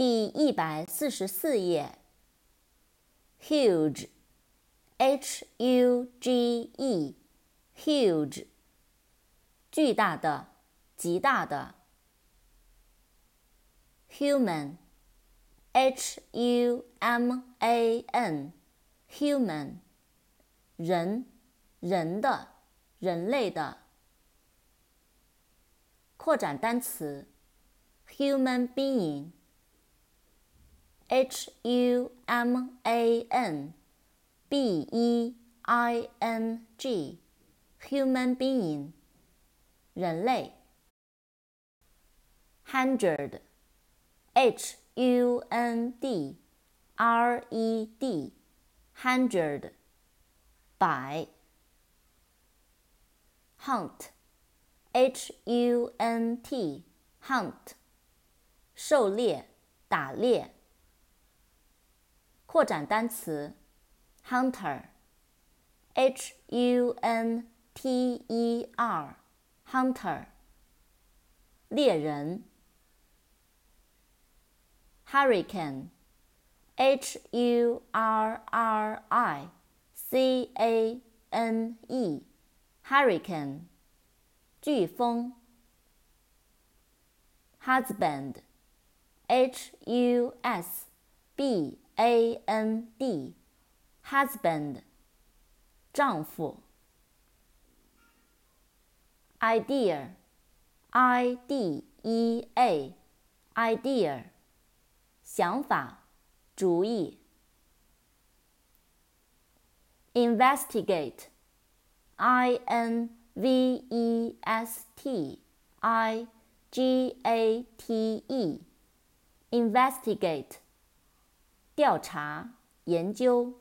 第一百四十四页。huge，h u g e，huge，巨大的，极大的。human，h u m a n，human，人，人的，人类的。扩展单词：human being。H U M A N B E I N G，human being，人类。Hundred，H U N D R E D，hundred，百。Hunt，H U N T，hunt，狩猎，打猎。扩展单词，hunter，h u n t e r，hunter，猎人。hurricane，h u r r i c a n e，hurricane，飓风。husband，h u s b a n d husband 丈夫 idea i d e a idea 想法主意 investigate i n v e s t i g a t e investigate 调查、研究。